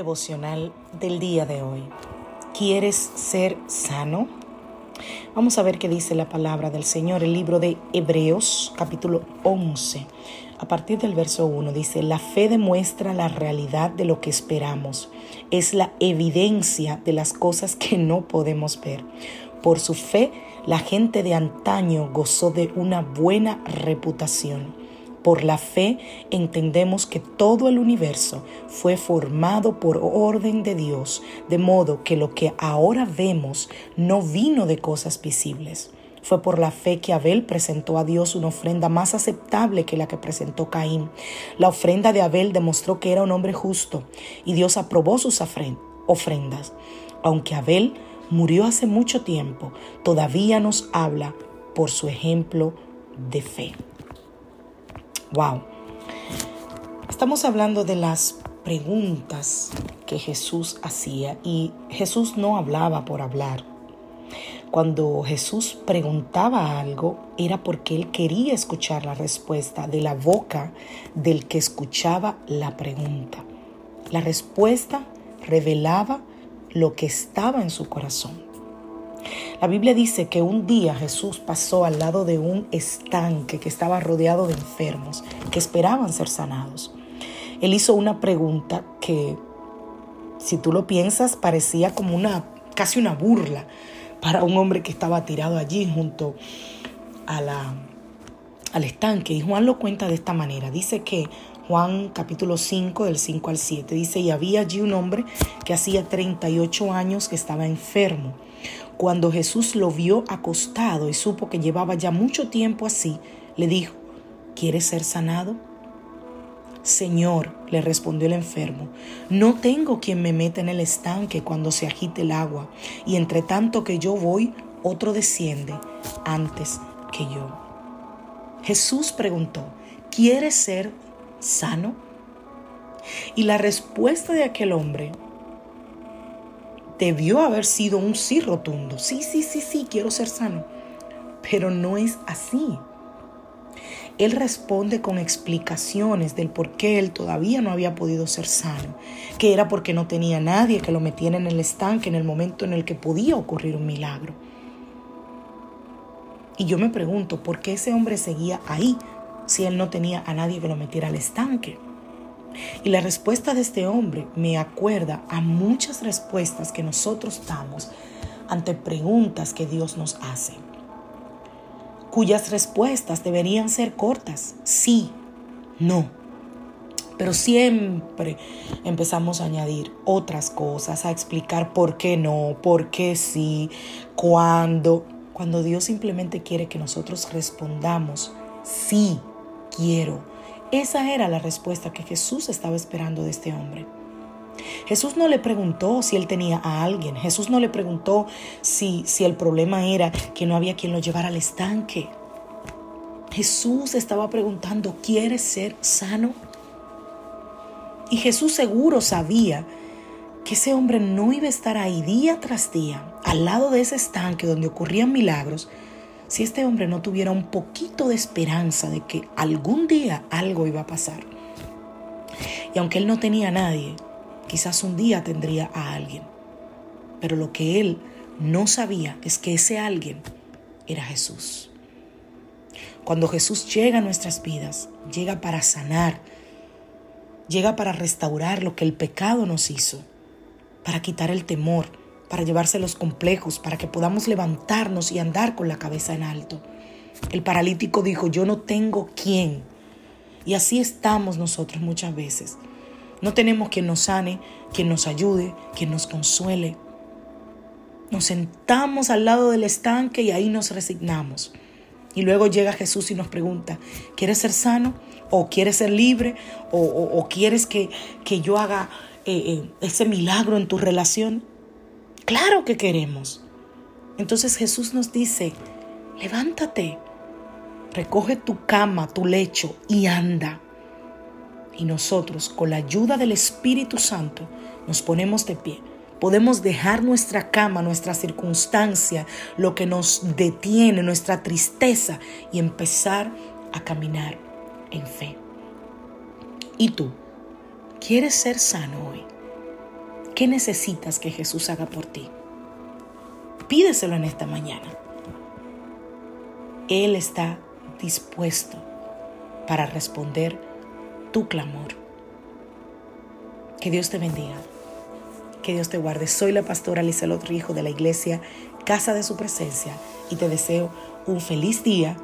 Devocional del día de hoy. ¿Quieres ser sano? Vamos a ver qué dice la palabra del Señor, el libro de Hebreos, capítulo 11. A partir del verso 1 dice, la fe demuestra la realidad de lo que esperamos, es la evidencia de las cosas que no podemos ver. Por su fe, la gente de antaño gozó de una buena reputación. Por la fe entendemos que todo el universo fue formado por orden de Dios, de modo que lo que ahora vemos no vino de cosas visibles. Fue por la fe que Abel presentó a Dios una ofrenda más aceptable que la que presentó Caín. La ofrenda de Abel demostró que era un hombre justo y Dios aprobó sus ofrendas. Aunque Abel murió hace mucho tiempo, todavía nos habla por su ejemplo de fe. Wow. Estamos hablando de las preguntas que Jesús hacía y Jesús no hablaba por hablar. Cuando Jesús preguntaba algo era porque él quería escuchar la respuesta de la boca del que escuchaba la pregunta. La respuesta revelaba lo que estaba en su corazón. La Biblia dice que un día Jesús pasó al lado de un estanque que estaba rodeado de enfermos que esperaban ser sanados. Él hizo una pregunta que, si tú lo piensas, parecía como una, casi una burla para un hombre que estaba tirado allí junto a la, al estanque. Y Juan lo cuenta de esta manera. Dice que Juan capítulo 5 del 5 al 7 dice, y había allí un hombre que hacía 38 años que estaba enfermo. Cuando Jesús lo vio acostado y supo que llevaba ya mucho tiempo así, le dijo, ¿quieres ser sanado? Señor, le respondió el enfermo, no tengo quien me meta en el estanque cuando se agite el agua, y entre tanto que yo voy, otro desciende antes que yo. Jesús preguntó, ¿quieres ser sano? Y la respuesta de aquel hombre debió haber sido un sí rotundo. Sí, sí, sí, sí, quiero ser sano. Pero no es así. Él responde con explicaciones del por qué él todavía no había podido ser sano, que era porque no tenía nadie que lo metiera en el estanque en el momento en el que podía ocurrir un milagro. Y yo me pregunto, ¿por qué ese hombre seguía ahí si él no tenía a nadie que lo metiera al estanque? Y la respuesta de este hombre me acuerda a muchas respuestas que nosotros damos ante preguntas que Dios nos hace, cuyas respuestas deberían ser cortas, sí, no. Pero siempre empezamos a añadir otras cosas, a explicar por qué no, por qué sí, cuándo, cuando Dios simplemente quiere que nosotros respondamos, sí, quiero, esa era la respuesta que Jesús estaba esperando de este hombre. Jesús no le preguntó si él tenía a alguien. Jesús no le preguntó si, si el problema era que no había quien lo llevara al estanque. Jesús estaba preguntando, ¿quieres ser sano? Y Jesús seguro sabía que ese hombre no iba a estar ahí día tras día, al lado de ese estanque donde ocurrían milagros, si este hombre no tuviera un poquito de esperanza de que algún día algo iba a pasar. Y aunque él no tenía a nadie, quizás un día tendría a alguien. Pero lo que él no sabía es que ese alguien era Jesús. Cuando Jesús llega a nuestras vidas, llega para sanar, llega para restaurar lo que el pecado nos hizo, para quitar el temor, para llevarse los complejos, para que podamos levantarnos y andar con la cabeza en alto. El paralítico dijo, yo no tengo quién. Y así estamos nosotros muchas veces. No tenemos quien nos sane, quien nos ayude, quien nos consuele. nos sentamos al lado del estanque y ahí nos resignamos. Y luego llega Jesús y nos pregunta, ¿quieres ser sano? ¿O quieres ser libre? ¿O, quieres que, que, yo haga eh, eh, ese milagro en tu relación? Claro que queremos. Entonces Jesús nos dice, levántate, recoge tu cama, tu lecho y anda. Y nosotros, con la ayuda del Espíritu Santo, nos ponemos de pie Podemos dejar nuestra cama, nuestra circunstancia, lo que nos detiene, nuestra tristeza y empezar a caminar en fe. ¿Y tú? ¿Quieres ser sano hoy? ¿Qué necesitas que Jesús haga por ti? Pídeselo en esta mañana. Él está dispuesto para responder tu clamor. Que Dios te bendiga. Que Dios te guarde. Soy la pastora Lizelot Rijo de la iglesia Casa de Su Presencia y te deseo un feliz día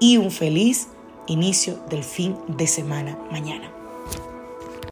y un feliz inicio del fin de semana mañana.